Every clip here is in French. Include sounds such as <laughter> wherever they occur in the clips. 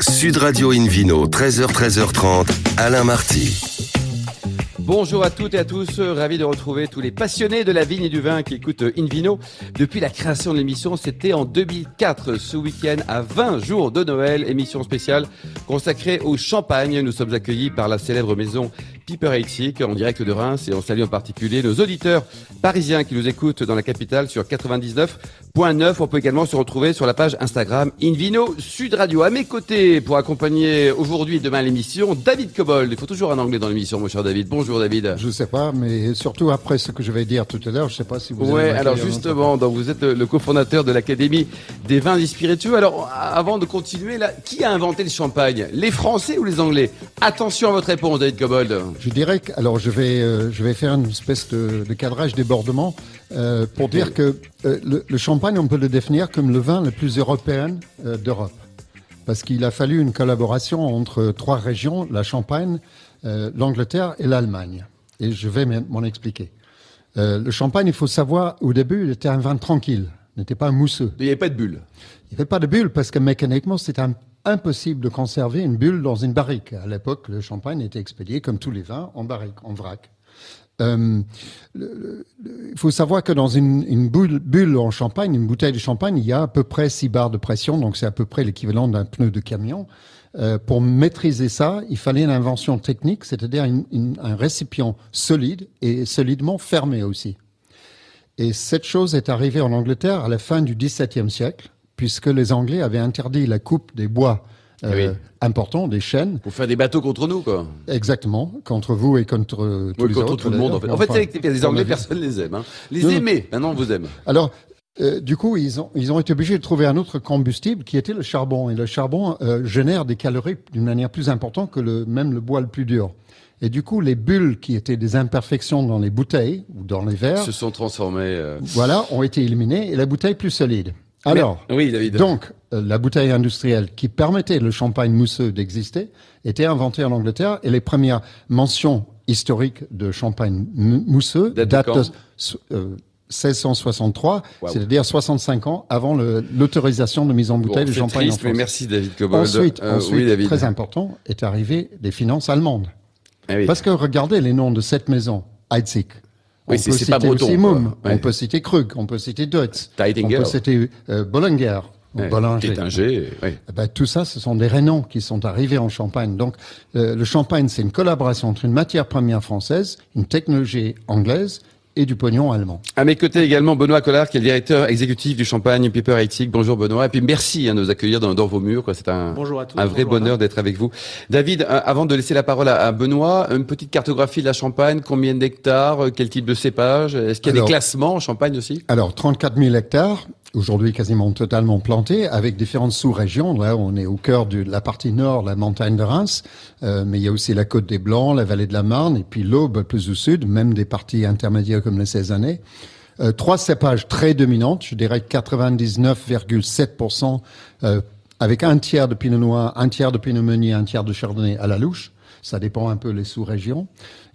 Sud Radio Invino, 13h, 13h30, Alain Marty. Bonjour à toutes et à tous, ravi de retrouver tous les passionnés de la vigne et du vin qui écoutent Invino. Depuis la création de l'émission, c'était en 2004, ce week-end à 20 jours de Noël, émission spéciale consacrée au champagne. Nous sommes accueillis par la célèbre maison Piper Heidsieck en direct de Reims et on salue en particulier nos auditeurs parisiens qui nous écoutent dans la capitale sur 99.9. On peut également se retrouver sur la page Instagram Invino Sud Radio. À mes côtés pour accompagner aujourd'hui et demain l'émission, David Cobold. Il faut toujours un anglais dans l'émission, mon cher David. Bonjour David. Je ne sais pas, mais surtout après ce que je vais dire tout à l'heure, je ne sais pas si vous. Ouais, alors justement, donc vous êtes le cofondateur de l'Académie des vins et spiritueux. Alors avant de continuer, là, qui a inventé le champagne? Les Français ou les Anglais? Attention à votre réponse, David Cobold. Je dirais que, alors je vais, euh, je vais faire une espèce de, cadrage débordement euh, pour dire que euh, le, champagne, on peut le définir comme le vin le plus européen d'Europe. Parce qu'il a fallu une collaboration entre trois régions, la Champagne, l'Angleterre et l'Allemagne. Et je vais m'en expliquer. le champagne, il faut savoir, au début, il était un vin tranquille, n'était pas mousseux. Il n'y avait pas de bulle. Il n'y avait pas de bulle parce que mécaniquement, c'était impossible de conserver une bulle dans une barrique. À l'époque, le champagne était expédié, comme tous les vins, en barrique, en vrac. Euh, il faut savoir que dans une, bulle, en champagne, une bouteille de champagne, il y a à peu près 6 bars de pression, donc c'est à peu près l'équivalent d'un pneu de camion. Euh, pour maîtriser ça, il fallait une invention technique, c'est-à-dire un récipient solide et solidement fermé aussi. Et cette chose est arrivée en Angleterre à la fin du XVIIe siècle puisque les Anglais avaient interdit la coupe des bois euh, importants, des chênes. Pour faire des bateaux contre nous, quoi. Exactement, contre vous et contre tous les contre autres. tout le monde, en fait. En fait, c'est les Anglais, personne ne les aime. Hein. Les non, aimer, maintenant on vous aime. Alors, euh, du coup, ils ont, ils ont été obligés de trouver un autre combustible qui était le charbon. Et le charbon euh, génère des calories d'une manière plus importante que le, même le bois le plus dur. Et du coup, les bulles qui étaient des imperfections dans les bouteilles ou dans les verres se sont transformées. Euh... Voilà, ont été éliminées et la bouteille plus solide. Alors, oui, David. donc, euh, la bouteille industrielle qui permettait le champagne mousseux d'exister était inventée en Angleterre et les premières mentions historiques de champagne mousseux datent de euh, 1663, wow. c'est-à-dire 65 ans avant l'autorisation de mise en bouteille bon, de champagne triste, en France. Mais merci David Cobold. Ensuite, euh, ensuite oui, David. très important, est arrivé des finances allemandes. Ah, oui. Parce que regardez les noms de cette maison, Heidsieck. Oui, on peut c'est citer pas breton. Ouais. on peut citer Krug, on peut citer Deutz, on peut citer euh, Bollinger, Ouais, Bollinger. Eh ben, tout ça, ce sont des rénoms qui sont arrivés en Champagne. Donc, euh, le Champagne, c'est une collaboration entre une matière première française, une technologie anglaise et du pognon allemand. À mes côtés également Benoît Collard, qui est le directeur exécutif du Champagne Piper Heidsieck. Bonjour Benoît. Et puis merci hein, de nous accueillir dans, dans vos murs. C'est un, Bonjour à tous. un vrai Bonjour, bonheur d'être avec vous. David, euh, avant de laisser la parole à, à Benoît, une petite cartographie de la Champagne. Combien d'hectares euh, Quel type de cépage? Est-ce qu'il y a Alors- des classements en Champagne aussi? Alors, 34 000 hectares, aujourd'hui quasiment totalement plantés, avec différentes sous-régions. Là, on est au cœur de la partie nord, la montagne de Reims, euh, mais il y a aussi la côte des Blancs, la vallée de la Marne, et puis l'Aube plus au sud, même des parties intermédiaires comme les Cézanais. Euh, trois cépages très dominantes, je dirais 99,7%, euh, avec un tiers de pinot noir, un tiers de pinot meunier, un tiers de chardonnay à la louche. Ça dépend un peu les sous-régions.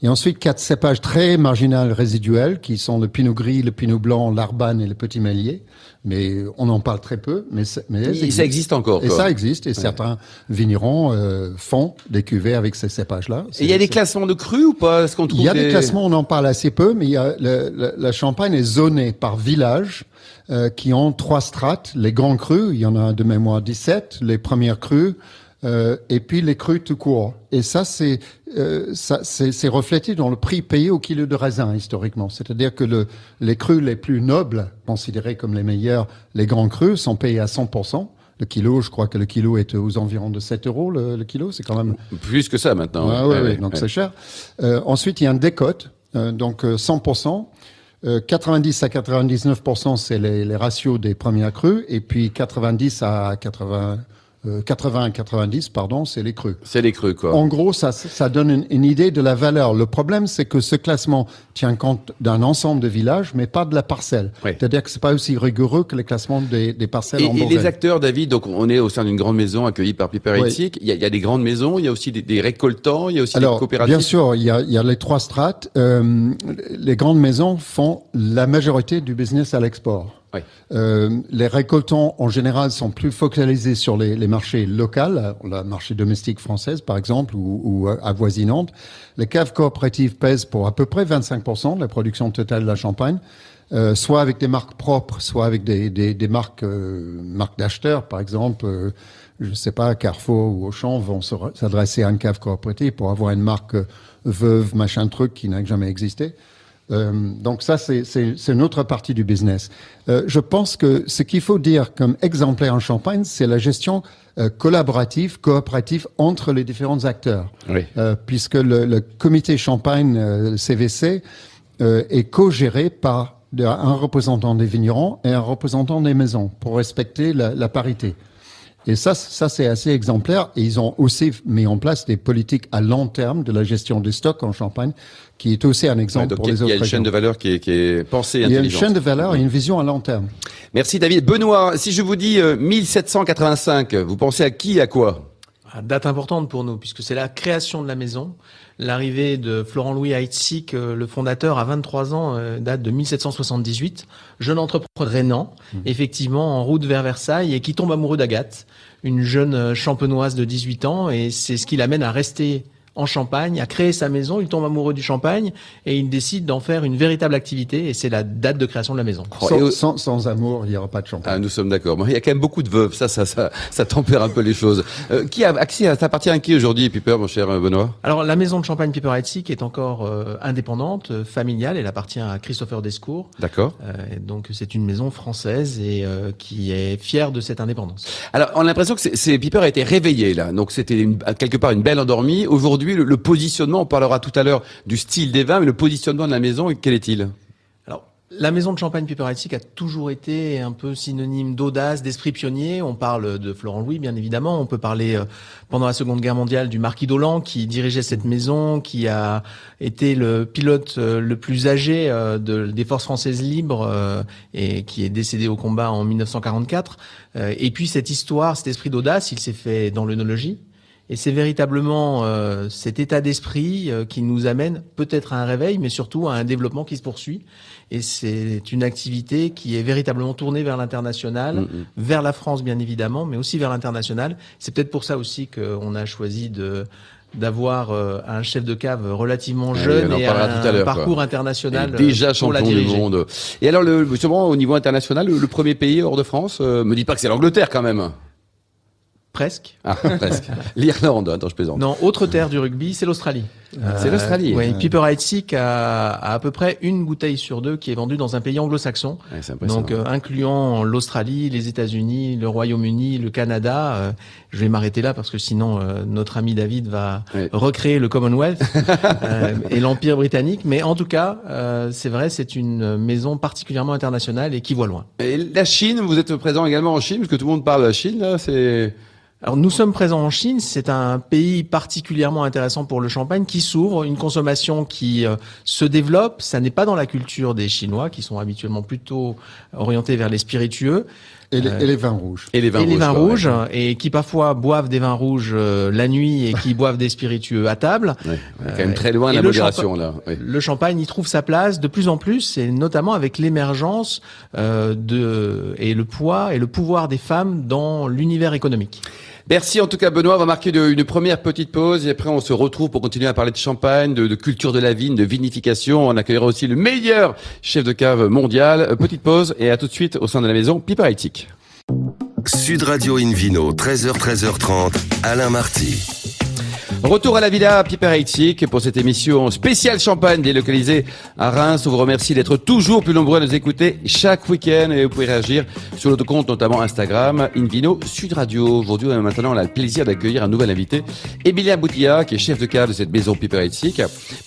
Et ensuite, quatre cépages très marginales résiduels, qui sont le pinot gris, le pinot blanc, l'arbanne et le petit mélier. Mais on en parle très peu, mais, mais Et Ça existe encore. Et quoi. ça existe, et certains vignerons euh, font des cuvées avec ces cépages-là. Et il y a des classements de cru ou pas? Est-ce qu'on trouve il y a des des classements, on en parle assez peu, mais il y a le- le- la Champagne est zonée par village euh, qui ont trois strates. Les grands crus, il y en a de mémoire 17, les premières crues, euh, et puis les crus tout court. Et ça, c'est euh, ça, c'est reflété dans le prix payé au kilo de raisin historiquement. C'est-à-dire que le, les crus les plus nobles, considérés comme les meilleurs, les grands crus, sont payés à 100%. Le kilo, je crois que le kilo est aux environs de 7 euros le, le kilo. C'est quand même Plus que ça maintenant. Ouais, ouais, ouais, donc c'est cher. Euh, ensuite, il y a un décote, euh, donc euh, 100%. Euh, 90 à 99%, c'est les, les ratios des premières crues, et puis 90 à 80, euh, 80 à 90, pardon, c'est les crues. C'est les crus, quoi. En gros, ça, ça donne une, une idée de la valeur. Le problème, c'est que ce classement tient compte d'un ensemble de villages, mais pas de la parcelle. Oui. C'est-à-dire que c'est pas aussi rigoureux que les classements des, des parcelles Et, en et Bourgogne. les acteurs, David, donc on est au sein d'une grande maison accueillie par Piper Oui. Il, y a, il y a des grandes maisons, il y a aussi des, des récoltants, il y a aussi des Alors, coopératives. bien sûr, il y a, il y a les trois strates. Euh, les grandes maisons font la majorité du business à l'export. Euh, les récoltants, en général, sont plus focalisés sur les, les marchés locaux, le marché domestique française, par exemple, ou, ou avoisinante. Les caves coopératives pèsent pour à peu près 25% de la production totale de la Champagne. Euh, soit avec des marques propres, soit avec des, des, des marques, euh, marques d'acheteurs, par exemple. Euh, je ne sais pas, Carrefour ou Auchan vont s'adresser à une cave coopérative pour avoir une marque veuve, machin truc qui n'a jamais existé. Euh, donc ça, c'est une autre partie du business. Euh, je pense que ce qu'il faut dire comme exemplaire en Champagne, c'est la gestion euh, collaborative, coopérative entre les différents acteurs. Oui. puisque le, le, comité Champagne, CVC, est co-géré par un représentant des vignerons et un représentant des maisons pour respecter la, la parité. Et ça, ça c'est assez exemplaire. Et ils ont aussi mis en place des politiques à long terme de la gestion des stocks en Champagne, qui est aussi un exemple pour les autres. Il y a une chaîne de valeur qui est, qui est pensée. Il y a une chaîne de valeur et une vision à long terme. Merci David. Benoît, si je vous dis 1785, euh, vous pensez à qui, à quoi? Date importante pour nous, puisque c'est la création de la maison. L'arrivée de Florent-Louis Heitzig, euh, le fondateur, à 23 ans, euh, date de 1778. Jeune entrepreneur rénan, mmh. effectivement, en route vers Versailles, et qui tombe amoureux d'Agathe, une jeune euh, champenoise de 18 ans, et c'est ce qui l'amène à rester en Champagne, a créé sa maison, il tombe amoureux du Champagne et il décide d'en faire une véritable activité et c'est la date de création de la maison. Sans, sans, amour, il n'y aura pas de Champagne. Ah, nous sommes d'accord. Il y a quand même beaucoup de veuves, ça, ça, ça, ça tempère un peu les choses. Euh, qui a accès à, ça appartient à qui aujourd'hui, Piper, mon cher Benoît? Alors, la maison de Champagne Piper qui est encore euh, indépendante, euh, familiale, elle appartient à Christopher Descours. D'accord. donc, c'est une maison française et qui est fière de cette indépendance. Alors, on a l'impression que c'est, Piper a été réveillé là, donc c'était quelque part une belle endormie. Aujourd'hui, le, positionnement, on parlera tout à l'heure du style des vins, mais le positionnement de la maison, quel est-il? La maison de champagne Piper a toujours été un peu synonyme d'audace, d'esprit pionnier. On parle de Florent Louis, bien évidemment. On peut parler euh, pendant la Seconde Guerre mondiale du marquis d'Olan qui dirigeait cette maison, qui a été le pilote euh, le plus âgé euh, de, des forces françaises libres et qui est décédé au combat en 1944. Et puis cette histoire, cet esprit d'audace, il s'est fait dans l'œnologie. Et c'est véritablement euh, cet état d'esprit euh, qui nous amène peut-être à un réveil, mais surtout à un développement qui se poursuit. Et c'est une activité qui est véritablement tournée vers l'international, vers la France bien évidemment, mais aussi vers l'international. C'est peut-être pour ça aussi qu'on a choisi de d'avoir euh, un chef de cave relativement jeune et, un parcours international déjà champion du monde. Et alors le, justement au niveau international, le, premier pays hors de France, me dit pas que c'est l'Angleterre quand même. Presque. Ah, <laughs> presque. L'Irlande, attends, je plaisante. Non, autre terre du rugby, c'est l'Australie. c'est l'Australie. Oui, Piper Heidsieck a, a à peu près une bouteille sur deux qui est vendue dans un pays anglo-saxon. donc euh, incluant l'Australie, les États-Unis, le Royaume-Uni, le Canada. Euh, je vais m'arrêter là parce que sinon euh, notre ami David va recréer le Commonwealth <laughs> et l'Empire britannique. Mais en tout cas, c'est vrai, c'est une maison particulièrement internationale et qui voit loin. Et la Chine, vous êtes présent également en Chine parce que tout le monde parle de la Chine. Là, c'est alors nous sommes présents en Chine, c'est un pays particulièrement intéressant pour le champagne qui s'ouvre, une consommation qui euh, se développe. Ça n'est pas dans la culture des Chinois qui sont habituellement plutôt orientés vers les spiritueux. Et les, et les vins rouges. Et les vins, et les vins rouges, et qui parfois boivent des vins rouges euh, la nuit et qui <laughs> boivent des spiritueux à table. Ouais, quand même très loin de la modération là. Le champagne y trouve sa place de plus en plus, et notamment avec l'émergence euh, de et le poids et le pouvoir des femmes dans l'univers économique. Merci en tout cas Benoît, on va marquer une première petite pause et après on se retrouve pour continuer à parler de champagne, de, culture de la vigne, de vinification. On accueillera aussi le meilleur chef de cave mondial. Petite pause et à tout de suite au sein de la maison Pipa Éthique. Sud Radio Invino, 13h, 13h30, Alain Marty. Retour à la Villa Piper pour cette émission spéciale champagne délocalisée à Reims. On vous remercie d'être toujours plus nombreux à nous écouter chaque week-end et vous pouvez réagir sur notre compte, notamment Instagram, Invino Sud Radio. Aujourd'hui, maintenant, on a le plaisir d'accueillir un nouvel invité, Emilia Boutilla, qui est chef de cave de cette maison Piper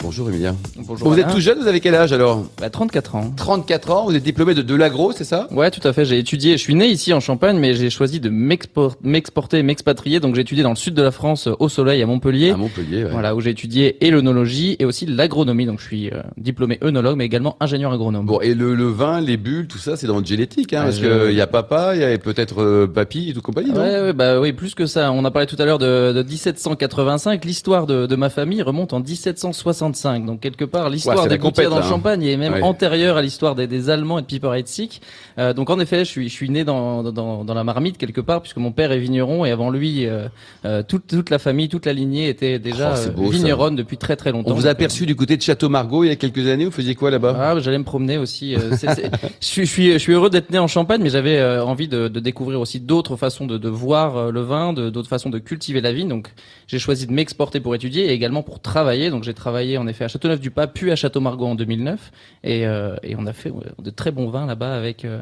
Bonjour Emilia. Bonjour. Vous êtes tout jeune, vous avez quel âge alors? Bah, 34 ans. 34 ans, vous êtes diplômé de Delagro, c'est ça? Ouais, tout à fait. J'ai étudié, je suis né ici en Champagne, mais j'ai choisi de m'exporter, m'expatrier. Donc j'ai étudié dans le sud de la France, au soleil, à Montpellier Montpellier. À Montpellier, ouais. Voilà, où j'ai étudié et l'œnologie et aussi l'agronomie. Donc, je suis euh, diplômé œnologue, mais également ingénieur agronome. Bon, et le, le vin, les bulles, tout ça, c'est dans votre génétique, hein, Ah, parce je- que il y a papa, il y a peut-être euh, papy et tout compagnie, non? Ouais, ouais, bah oui, plus que ça. On a parlé tout à l'heure de, de 1785. L'histoire de, de ma famille remonte en 1765. Donc quelque part, Ouais, l'histoire c'est des gouttières dans le hein. champagne est même Ouais. antérieure à l'histoire des, des Allemands et de Piper Heidsieck. Euh, donc en effet, je suis, je suis né dans, dans, dans la marmite quelque part, puisque mon père est vigneron et avant lui, euh, euh, toute, toute la famille, toute la lignée était déjà Oh, euh, beau, ça. vigneronne depuis très très longtemps. On vous a euh, aperçu du côté de Château Margaux il y a quelques années, vous faisiez quoi là-bas? Ah, j'allais me promener aussi. euh, <laughs> je, suis, je, suis, je suis heureux d'être né en Champagne, mais j'avais envie de, de découvrir aussi d'autres façons de, de voir le vin, d'autres façons de cultiver la vigne. Donc, j'ai choisi de m'exporter pour étudier et également pour travailler. Donc, j'ai travaillé en effet à Châteauneuf-du-Pape, puis à Château-Margaux en 2009, et, euh, et on a fait de très bons vins là-bas avec euh,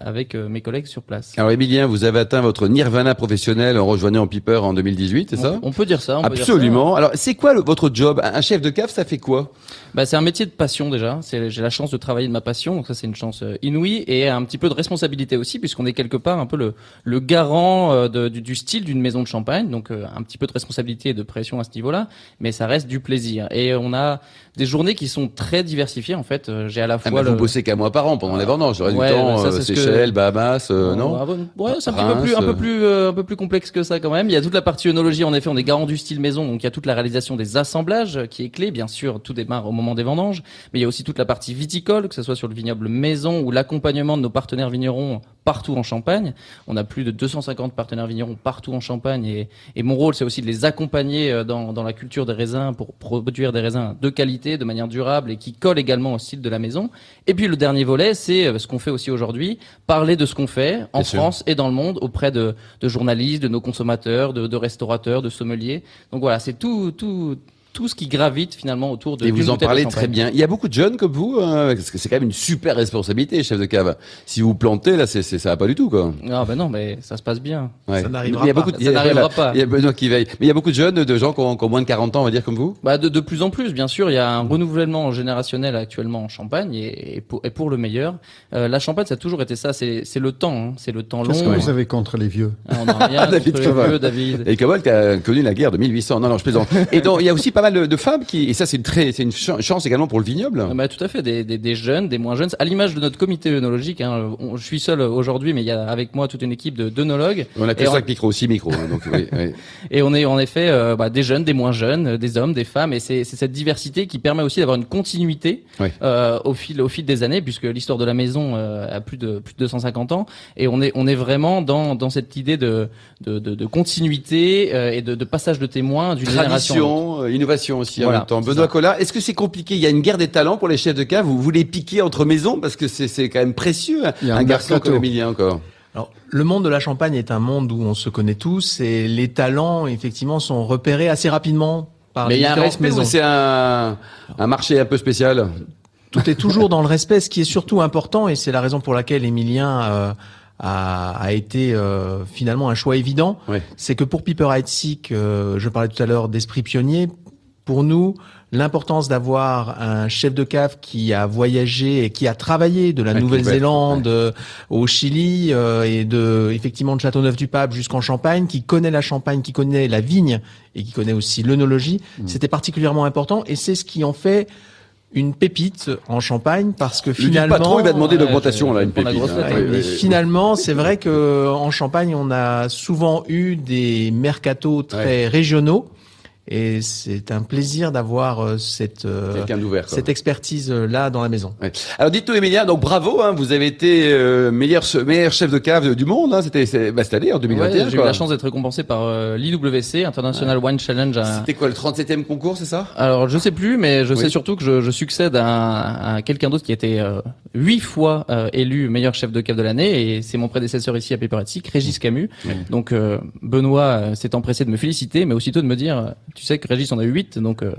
avec mes collègues sur place. Alors Emilien, vous avez atteint votre nirvana professionnel en rejoignant Piper en 2018, c'est ça? on peut dire ça. On peut dire ça. Absolument. Alors, c'est quoi le- votre job? Un chef de cave, ça fait quoi? Bah, c'est un métier de passion déjà. C'est, j'ai la chance de travailler de ma passion, donc ça c'est une chance euh, inouïe et un petit peu de responsabilité aussi, puisqu'on est quelque part un peu le, le garant euh, de- du, du style d'une maison de champagne, donc euh, un petit peu de responsabilité et de pression à ce niveau-là, mais ça reste du plaisir. Et on a des journées qui sont très diversifiées en fait. Euh, J'ai à la ah, fois bah, le Vous bossez qu'un mois par an pendant les vendanges. J'aurais Ouais, du temps, ça, euh, que- Seychelles, Bahamas, euh, non Ah bon, Ouais, c'est un Reims, peu plus, un peu plus, euh, un peu plus complexe que ça quand même. Il y a toute la partie œnologie. En effet, on est garant du style maison, donc il y a toute la réalisation des assemblages qui est clé. Bien sûr, tout démarre au moment des vendanges, mais il y a aussi toute la partie viticole, que ce soit sur le vignoble maison ou l'accompagnement de nos partenaires vignerons partout en Champagne. On a plus de 250 partenaires vignerons partout en Champagne et, et mon rôle, c'est aussi de les accompagner euh, dans, dans la culture des raisins pour produire des raisins de qualité, de manière durable et qui collent également au style de la maison. Et puis le dernier volet, c'est euh, ce qu'on fait aussi aujourd'hui, parler de ce qu'on fait en Bien sûr. France et dans le monde auprès de, de journalistes, de nos consommateurs, de, de restaurateurs, de sommeliers. Donc voilà, c'est tout, tout, tout ce qui gravite finalement autour de. Et vous en parlez très bien. Il y a beaucoup de jeunes comme vous, hein, parce que c'est quand même une super responsabilité, chef de cave. Si vous plantez, là, c'est, c'est, ça va pas du tout, quoi. Ah ben non, mais ça se passe bien. Ouais. Ça n'arrivera Il y a pas. beaucoup de- Ça il y a- n'arrivera voilà. pas. Il y a Benoît qui veille. Mais il y a beaucoup de jeunes, de gens qui ont, qui ont moins de 40 ans, on va dire, comme vous. Bah de, de plus en plus, bien sûr, il y a un renouvellement générationnel actuellement en Champagne et, et pour, et pour le meilleur. Euh, la Champagne, ça a toujours été ça. C'est c'est le temps, hein. c'est le temps long. Qu'est-ce que vous avez contre les vieux Ah, on n'a rien <laughs> David contre les vieux, David. Et Cobol qui a connu la guerre de 1800. Non, non, je plaisante. <laughs> Et donc, il y a aussi pas mal de, de femmes qui, et ça, c'est une très, c'est une ch- chance également pour le vignoble. Ah bah, tout à fait, des, des, des jeunes, des moins jeunes, à l'image de notre comité œnologique. Hein, on- je suis seul aujourd'hui, mais il y a avec moi toute une équipe de d'œnologues. On a que Et 5 micros, 6 micros. hein, donc, oui, oui. <laughs> Et on est en effet euh, bah, des jeunes, des moins jeunes, des hommes, des femmes, et c'est c'est cette diversité qui permet aussi d'avoir une continuité euh, au fil au fil des années, puisque l'histoire de la maison euh, a plus de plus de 250 ans, et on est on est vraiment dans dans cette idée de de, de, de continuité et de, de passage de témoins d'une génération. Tradition, aussi en même temps. Benoît ça. Collard, est-ce que c'est compliqué? Il y a une guerre des talents pour les chefs de cave. Vous voulez piquer entre maisons parce que c'est c'est quand même précieux. hein, Il y a un un garçon comme Emilien encore. Alors, le monde de la Champagne est un monde où on se connaît tous et les talents, effectivement, sont repérés assez rapidement par Mais les il y a un différentes respect c'est un, un marché un peu spécial? Tout est toujours dans le respect. Ce qui est surtout important, et c'est la raison pour laquelle Emilien euh, a, a été euh, finalement un choix évident, c'est que pour Piper Heidsieck, euh, je parlais tout à l'heure d'esprit pionnier, pour nous, l'importance d'avoir un chef de cave qui a voyagé et qui a travaillé de la Ouais, Nouvelle-Zélande euh, au Chili euh, et de effectivement de Châteauneuf-du-Pape jusqu'en Champagne, qui connaît la Champagne, qui connaît la vigne et qui connaît aussi l'œnologie, c'était particulièrement important et c'est ce qui en fait une pépite en Champagne parce que Le finalement pas trop, il va demander Ouais, d'augmentation je- là, une pépite. grosse hein. Ouais, mais finalement, c'est vrai que en Champagne, on a souvent eu des mercatos très régionaux, et c'est un plaisir d'avoir euh, cette euh, cette expertise euh, là dans la maison. Ouais. Alors dites-nous Emilien, donc bravo, hein, vous avez été euh, meilleur meilleur chef de cave du monde. Hein, C'était c'est- bah, cette année en 2021. Ouais, j'ai eu la chance d'être récompensé par euh, l'IWC, International Wine Challenge. à- C'était quoi le 37e concours, c'est ça? Alors je sais plus, mais je Oui. sais surtout que je, je succède à, à quelqu'un d'autre qui a été euh, huit fois euh, élu meilleur chef de cave de l'année, et c'est mon prédécesseur ici à Péperetic, Régis Camus. Donc euh, Benoît euh, s'est empressé de me féliciter, mais aussitôt de me dire, tu sais que Régis en a eu huit, donc euh,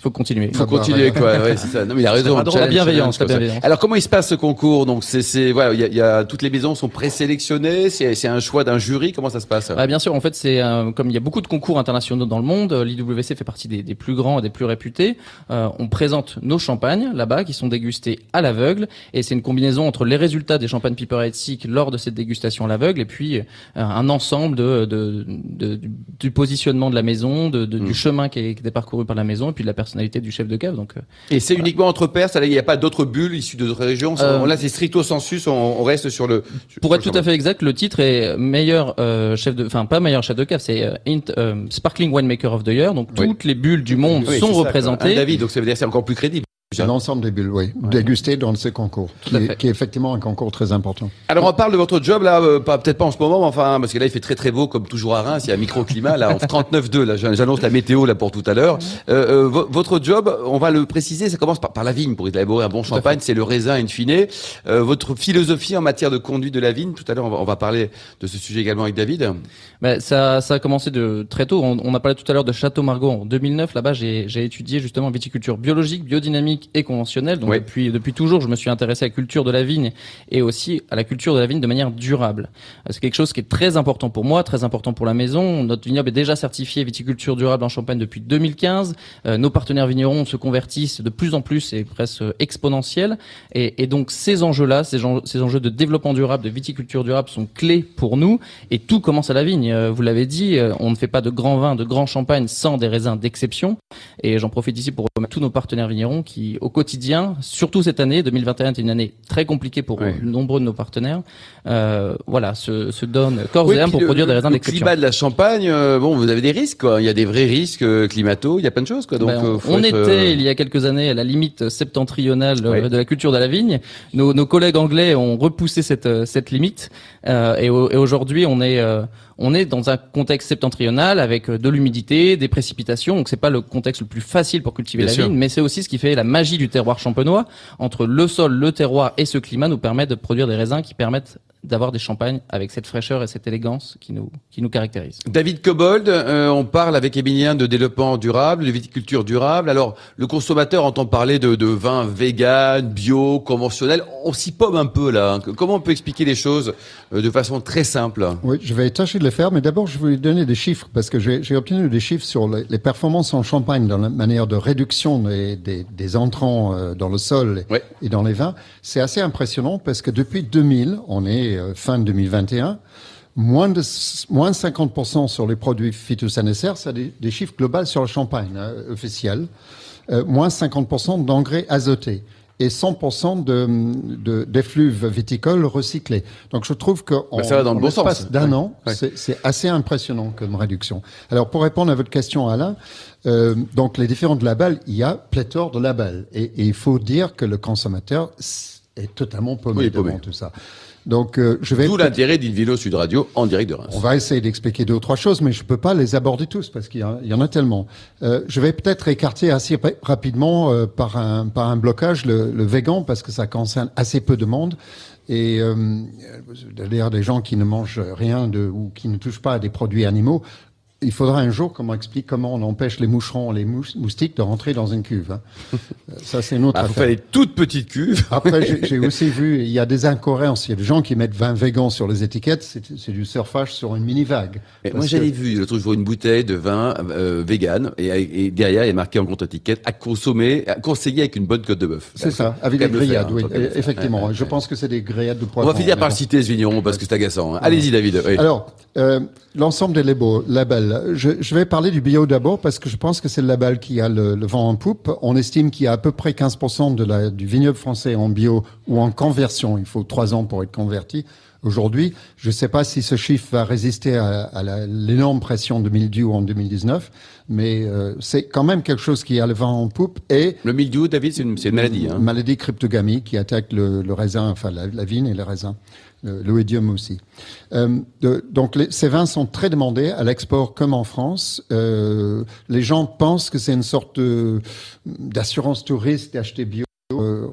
faut continuer. Il faut bah, continuer, quoi. Ouais, <laughs> c'est ça. Non, mais il a raison. La bienveillance, challenge, la quoi, ça. bienveillance. Alors, comment il se passe ce concours? Donc, c'est, c'est, voilà, il y a, il y a toutes les maisons sont présélectionnées. C'est, c'est un choix d'un jury. Comment ça se passe? Ah, bien sûr, en fait, c'est euh, comme il y a beaucoup de concours internationaux dans le monde, euh, l'IWC fait partie des, des plus grands et des plus réputés. Euh, on présente nos champagnes là-bas qui sont dégustés à l'aveugle et c'est une combinaison entre les résultats des champagnes Piper Seek lors de cette dégustation à l'aveugle et puis euh, un ensemble de, de, de- du, positionnement de la maison, de, du chemin qui est, qui est parcouru par la maison et puis de la personnalité du chef de cave. Donc, euh, Et c'est uniquement entre pairs. Il n'y a pas d'autres bulles issues d'autres régions. Euh, Là, c'est stricto sensus. On, on reste sur le. sur- Pour être tout à fait exact, le titre est meilleur euh, chef de, enfin pas meilleur chef de cave, c'est euh, euh, Sparkling Winemaker of the Year. Donc Oui. toutes les bulles du monde Oui, sont ça, représentées. David, donc ça veut dire c'est encore plus crédible. C'est l'ensemble des bulles, oui, dégustées dans ce concours, qui, est, qui est effectivement un concours très important. Alors on parle de votre job là, euh, pas peut-être pas en ce moment, mais enfin parce que là il fait très très beau comme toujours à Reims, il y a un microclimat là en 39,2 là, j'an- j'annonce la météo là pour tout à l'heure. Euh, euh, vo- votre job, on va le préciser, ça commence par, par la vigne pour élaborer un bon champagne, c'est le raisin in fine. Euh, votre philosophie en matière de conduite de la vigne, tout à l'heure on va, on va parler de ce sujet également avec David. Ben, ça, ça a commencé de très tôt. On, on a parlé tout à l'heure de Château Margaux en 2009. Là-bas, j'ai j'ai étudié justement viticulture biologique, biodynamique et conventionnelle. Donc Ouais. depuis depuis toujours, je me suis intéressé à la culture de la vigne et aussi à la culture de la vigne de manière durable. Euh, C'est quelque chose qui est très important pour moi, très important pour la maison. Notre vignoble est déjà certifié viticulture durable en Champagne depuis 2015. Euh, nos partenaires vignerons se convertissent de plus en plus et presque exponentiels. Et, et donc ces enjeux-là, ces, enjeux- ces enjeux de développement durable, de viticulture durable sont clés pour nous. Et tout commence à la vigne. Euh, Vous l'avez dit, on ne fait pas de grands vins, de grands champagnes sans des raisins d'exception. Et j'en profite ici pour remercier tous nos partenaires vignerons qui, au quotidien, surtout cette année, 2021 est une année très compliquée pour euh, nombreux de nos partenaires, euh, voilà, se, se donnent corps Oui, et âme pour le- produire des le- raisins Le d'exception. climat de la Champagne, euh, bon, vous avez des risques, quoi. Il y a des vrais risques euh, climato, il y a plein de choses, quoi. Donc, Ben, euh, on faut on être, était il y a quelques années à la limite septentrionale Oui. de la culture de la vigne. Nos, nos collègues anglais ont repoussé cette, cette limite euh, et, au- et aujourd'hui on est euh, on est dans un contexte septentrional avec euh, de l'humidité, des précipitations. Donc c'est pas le contexte le plus facile pour cultiver Bien la sûr. vigne, mais c'est aussi ce qui fait la magie du terroir champenois. Entre le sol, le terroir et ce climat nous permet de produire des raisins qui permettent d'avoir des champagnes avec cette fraîcheur et cette élégance qui nous qui nous caractérisent. David Cobold, euh, on parle avec Emilien de développement durable, de viticulture durable. Alors, le consommateur entend parler de, de vin vegan, bio, conventionnel. On s'y pomme un peu là. hein. Comment on peut expliquer les choses euh, de façon très simple? Oui, je vais tâcher de le faire, mais d'abord, je vais vous donner des chiffres, parce que j'ai j'ai obtenu des chiffres sur les, les performances en Champagne dans la manière de réduction des, des, des entrants euh, dans le sol et dans les vins. C'est assez impressionnant, parce que depuis 2000, on est euh, fin 2021, moins de, moins de 50% sur les produits phytosanitaires, c'est des, des chiffres globaux sur le Champagne, hein, officiel, euh, moins 50% d'engrais azotés et 100% de, de, d'effluves viticoles recyclés. Donc je trouve que Bah, ça va dans le bon sens. d'un Ouais. an, Ouais. c'est, assez impressionnant comme réduction. Alors pour répondre à votre question, Alain, euh, donc les différentes labels, il y a pléthore de labels et, et il faut dire que le consommateur est totalement paumé, Oui, paumé. tout ça. Donc euh, je vais D'où l'intérêt d'Invino Sud Radio en direct de Reims. on va essayer d'expliquer deux ou trois choses, mais je peux pas les aborder tous parce qu'il y, en- il y en a tellement. Euh, je vais peut-être écarter assez ra- rapidement euh, par, un, par un blocage le, le végan parce que ça concerne assez peu de monde. Et euh, d'ailleurs des gens qui ne mangent rien de, ou qui ne touchent pas à des produits animaux. Il faudra un jour qu'on m'explique comment on empêche les moucherons, les mous- moustiques de rentrer dans une cuve. hein. Euh, Ça, c'est une autre Ah, faut affaire. faire des toutes petites cuves. Après, <laughs> j'ai- aussi vu, il y a des incohérences. Il y a des gens qui mettent vin végan sur les étiquettes. C'est du surfage sur une mini-vague. Moi, que- j'avais vu l'autre jour une bouteille de vin euh, vegan et, et derrière, il y a marqué en contre-étiquette à consommer, à conseiller avec une bonne côte de bœuf. C'est ça, avec Faut des faire, grillades, oui, faut faire. effectivement. Ouais, Je ouais. pense que c'est des grillades de On poivron. va finir par le citer, ce vigneron, parce que c'est agaçant. hein. Allez-y, David. oui. Alors, euh, l'ensemble des labels. Je, je vais parler du bio d'abord parce que je pense que c'est le label qui a le, le vent en poupe. On estime qu'il y a à peu près 15% de la, du vignoble français en bio ou en conversion. Il faut trois ans pour être converti. Aujourd'hui, je ne sais pas si ce chiffre va résister à, l'énorme pression de mildiou en 2019, mais euh, c'est quand même quelque chose qui a le vent en poupe et Le mildiou, David, c'est une, maladie. Hein. une maladie cryptogamie qui attaque le, le raisin, enfin la, la vigne et le raisin, l'oïdium aussi. Euh, donc ces vins sont très demandés à l'export comme en France. Euh, les gens pensent que c'est une sorte d'assurance touriste d'acheter bio. Euh,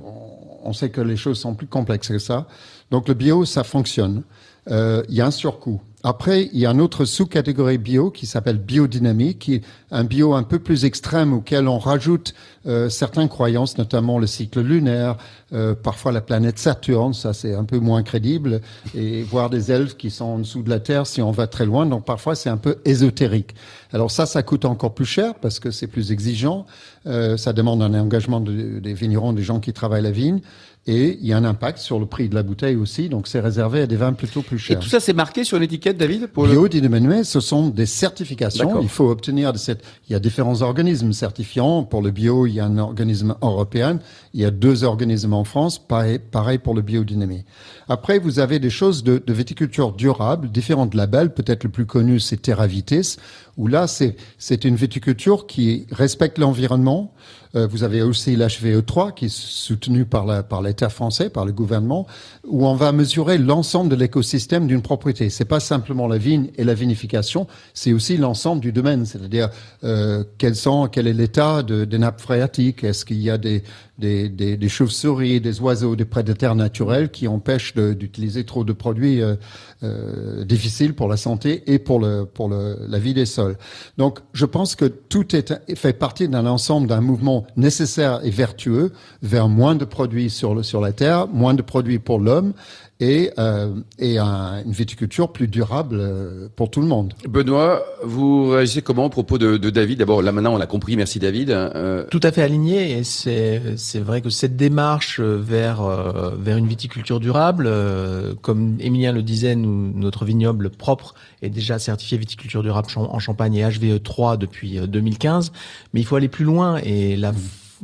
on, sait que les choses sont plus complexes que ça. Donc le bio, ça fonctionne. Il y a un surcoût. Après, il y a une autre sous-catégorie bio qui s'appelle biodynamique, qui est un bio un peu plus extrême auquel on rajoute euh, certaines croyances, notamment le cycle lunaire, euh, parfois la planète Saturne, ça c'est un peu moins crédible, et voir des elfes qui sont en dessous de la Terre si on va très loin. Donc parfois c'est un peu ésotérique. Alors ça, ça coûte encore plus cher parce que c'est plus exigeant. Euh, ça demande un engagement des vignerons, des gens qui travaillent la vigne. Et il y a un impact sur le prix de la bouteille aussi, donc c'est réservé à des vins plutôt plus chers. Et tout ça, c'est marqué sur l'étiquette, David pour Bio le... ce sont des certifications. Il faut obtenir de cette. Il y a différents organismes certifiants. Pour le bio, il y a un organisme européen. Il y a deux organismes en France. Pareil, pareil pour le biodynamie. Après, vous avez des choses de, de viticulture durable, différentes labels. Peut-être le plus connu, c'est Terravitis, où là, c'est une viticulture qui respecte l'environnement, euh, vous avez aussi l'HVE3 qui est soutenu par l'État par français, par le gouvernement, où on va mesurer l'ensemble de l'écosystème d'une propriété. C'est pas simplement la vigne et la vinification, c'est aussi l'ensemble du domaine, c'est-à-dire euh, quels quel est l'état de, des nappes phréatiques, est-ce qu'il y a des, des, des, des chauves-souris, des oiseaux, des prédateurs naturels qui empêchent d'utiliser trop de produits euh, euh, difficiles pour la santé et pour, le, pour le, la vie des sols. Donc, je pense que tout est, fait partie d'un ensemble, d'un mouvement nécessaire et vertueux vers moins de produits sur, le, sur la terre, moins de produits pour l'homme et, euh, et un, une viticulture plus durable euh, pour tout le monde. Benoît, vous réagissez comment au propos de, de David? D'abord, là maintenant on l'a compris, merci David. Euh... Tout à fait aligné et c'est c'est vrai que cette démarche vers euh, vers une viticulture durable, euh, comme Émilien le disait, nous, notre vignoble propre est déjà certifié viticulture durable en Champagne et HVE3 depuis 2015, mais il faut aller plus loin et la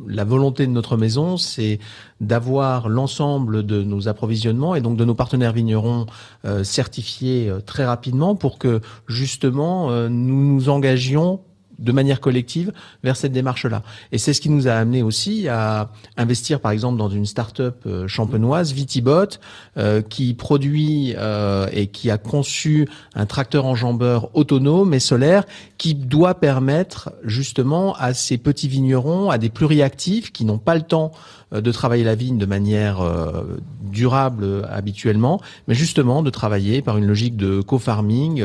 la volonté de notre maison, c'est d'avoir l'ensemble de nos approvisionnements et donc de nos partenaires vignerons euh, certifiés euh, très rapidement pour que justement euh, nous nous engagions de manière collective vers cette démarche-là. Et c'est ce qui nous a amené aussi à investir, par exemple, dans une start-up euh, champenoise, Vitibot, euh, qui produit euh, et qui a conçu un tracteur enjambeur autonome et solaire qui doit permettre justement à ces petits vignerons, à des pluriactifs qui n'ont pas le temps de travailler la vigne de manière euh, durable euh, habituellement, mais justement de travailler par une logique de co-farming,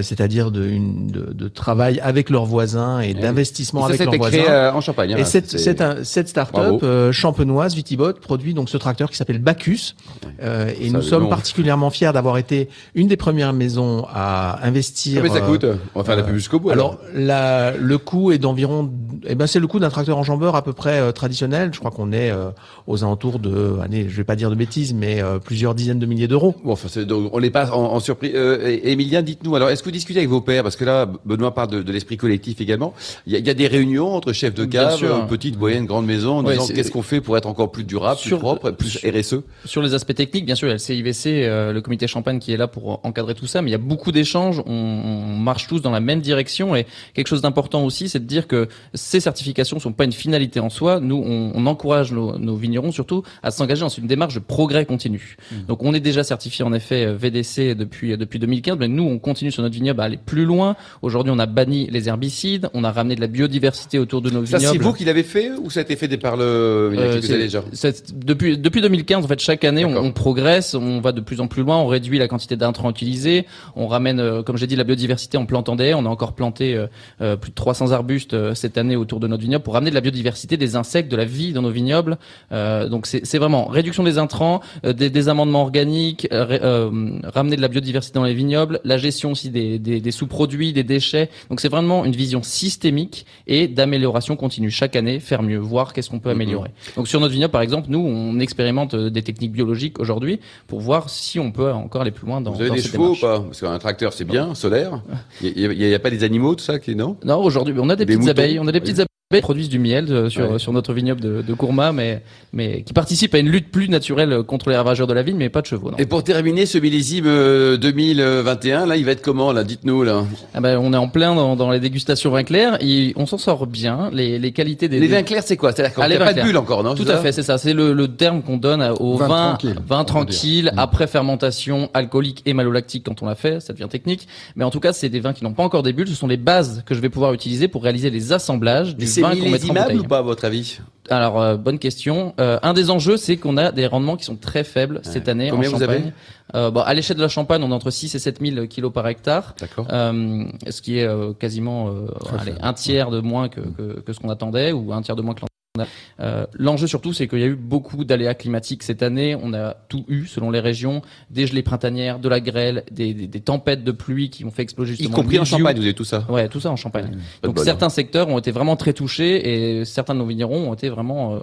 c'est-à-dire de, de, de, travail avec leurs voisins et, d'investissement avec leurs voisins. Créé en Champagne. Hein, et cette, cette, cette start-up champenoise, Vitibot, produit donc ce tracteur qui s'appelle Bacchus. et nous sommes particulièrement fiers d'avoir été une des premières maisons à investir. Combien ça coûte On va faire la pub jusqu'au bout. Alors, la, le coût est d'environ, eh ben c'est le coût d'un tracteur enjambeur à peu près traditionnel. Je crois qu'on est euh, aux alentours de, allez, je vais pas dire de bêtises, mais euh, plusieurs dizaines de milliers d'euros. Bon, enfin, on n'est pas en, en surprise. Euh, Émilien, dites-nous, alors, est-ce que vous discutez avec vos pères Parce que là, Benoît parle de, de l'esprit collectif également. Il y, a, il y, a, des réunions entre chefs de cave, petites, moyennes, grandes maisons, en disant qu'est-ce qu'on fait pour être encore plus durable, plus propre, plus RSE Sur les aspects techniques, bien sûr, il y a le CIVC, le comité Champagne qui est là pour encadrer tout ça, mais il y a beaucoup d'échanges, on, on, marche tous dans la même direction, et quelque chose d'important aussi, c'est de dire que ces certifications sont pas une finalité en soi. Nous, on, on encourage nos, nos vignerons surtout à s'engager dans une démarche de progrès continu. Mmh. Donc on est déjà certifié en effet euh, VDC depuis euh, depuis 2015, mais nous on continue sur notre vignoble à aller plus loin. Aujourd'hui on a banni les herbicides, on a ramené de la biodiversité autour de nos vignobles. Ça c'est vous qui l'avez fait ou ça a été fait par le euh, depuis depuis 2015 en fait chaque année on, on, progresse, on va de plus en plus loin, on réduit la quantité d'intrants utilisés, on ramène euh, comme j'ai dit la biodiversité en plantant des haies, on a encore planté euh, plus de 300 arbustes cette année autour de notre vignoble pour ramener de la biodiversité, des insectes, de la vie dans nos vignobles. Euh, donc c'est vraiment réduction des intrants, des, des, amendements organiques, ramener de la biodiversité dans les vignobles, la gestion aussi des, des, des sous-produits, des déchets. Donc c'est vraiment une vision systémique et d'amélioration continue chaque année, faire mieux, voir qu'est-ce qu'on peut améliorer. Donc sur notre vignoble par exemple, nous on expérimente des techniques biologiques aujourd'hui pour voir si on peut encore aller plus loin dans. Vous avez dans des chevaux ou pas Parce qu'un tracteur c'est bien, solaire. Il n'y a, a, pas des animaux tout ça qui non Non aujourd'hui on a des, petites abeilles, on a des petites abeilles produisent du miel euh, sur, sur notre vignoble de, de Courma, mais, mais qui participe à une lutte plus naturelle contre les ravageurs de la ville, mais pas de chevaux. Non. Et pour terminer ce millésime 2021, euh, là, il va être comment là Dites-nous là? Ah ben, on est en plein dans, dans les dégustations vin clair. Et on s'en sort bien. Les, les qualités des les vins clairs, c'est quoi? C'est-à-dire qu'on ah, pas de bulles encore, non? Tout à fait, c'est ça. C'est le, le terme qu'on donne au vin, vin tranquille, vin tranquille mm. après fermentation alcoolique et malolactique quand on l'a fait. Ça devient technique, mais en tout cas, c'est des vins qui n'ont pas encore des bulles. Ce sont les bases que je vais pouvoir utiliser pour réaliser les assemblages. Des C'est millésimable ou pas à votre avis? Alors, euh, bonne question. Euh, un des enjeux, c'est qu'on a des rendements qui sont très faibles cette année Combien en vous Champagne. avez Euh, bon, à l'échelle de la Champagne, on est entre 6 et 7 000 kilos par hectare. D'accord. Ce qui est quasiment allez, un tiers de moins que, que, que ce qu'on attendait ou un tiers de moins que. Euh, L'enjeu surtout, c'est qu'il y a eu beaucoup d'aléas climatiques cette année. On a tout eu selon les régions, des gelées printanières, de la grêle, des, des, des tempêtes de pluie qui ont fait exploser Y justement. compris le en. Champagne, vous avez tout ça. Ouais, tout ça en Champagne. Donc certains secteurs ont été vraiment très touchés et certains de nos vignerons ont été vraiment euh,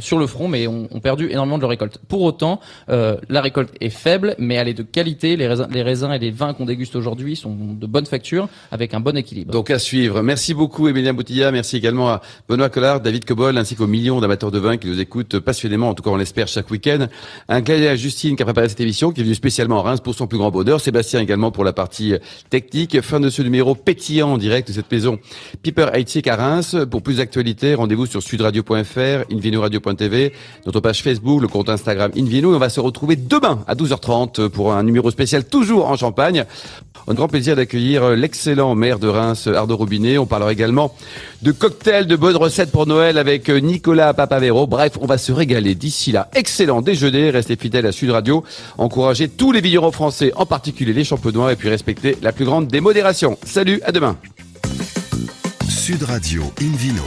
sur le front, mais ont, ont perdu énormément de leur récolte. Pour autant, euh, la récolte est faible, mais elle est de qualité. Les raisins, les raisins et les vins qu'on déguste aujourd'hui sont de bonne facture, avec un bon équilibre. Donc à suivre. Merci beaucoup Emilien Boutilla. Merci également à Benoît Collard, David Cobol, ainsi qu'aux millions d'amateurs de vin qui nous écoutent passionnément, en tout cas on l'espère chaque week-end. Un clin à Justine qui a préparé cette émission, qui est venue spécialement à Reims pour son plus grand bonheur. Sébastien également pour la partie technique. Fin de ce numéro pétillant en direct de cette maison Piper Heitzig à Reims. Pour plus d'actualités, rendez-vous sur sudradio.fr, invinoradio.tv, notre page Facebook, le compte Instagram Invino. Et on va se retrouver demain à 12h30 pour un numéro spécial toujours en Champagne. Un grand plaisir d'accueillir l'excellent maire de Reims, Arnaud Robinet. On parlera également de cocktails, de bonnes recettes pour Noël avec Nicolas Papavero. Bref, on va se régaler. D'ici là, excellent déjeuner. Restez fidèles à Sud Radio. Encouragez tous les vignerons français, en particulier les champenois, et puis respectez la plus grande démodération. Salut, à demain. Sud Radio Invino.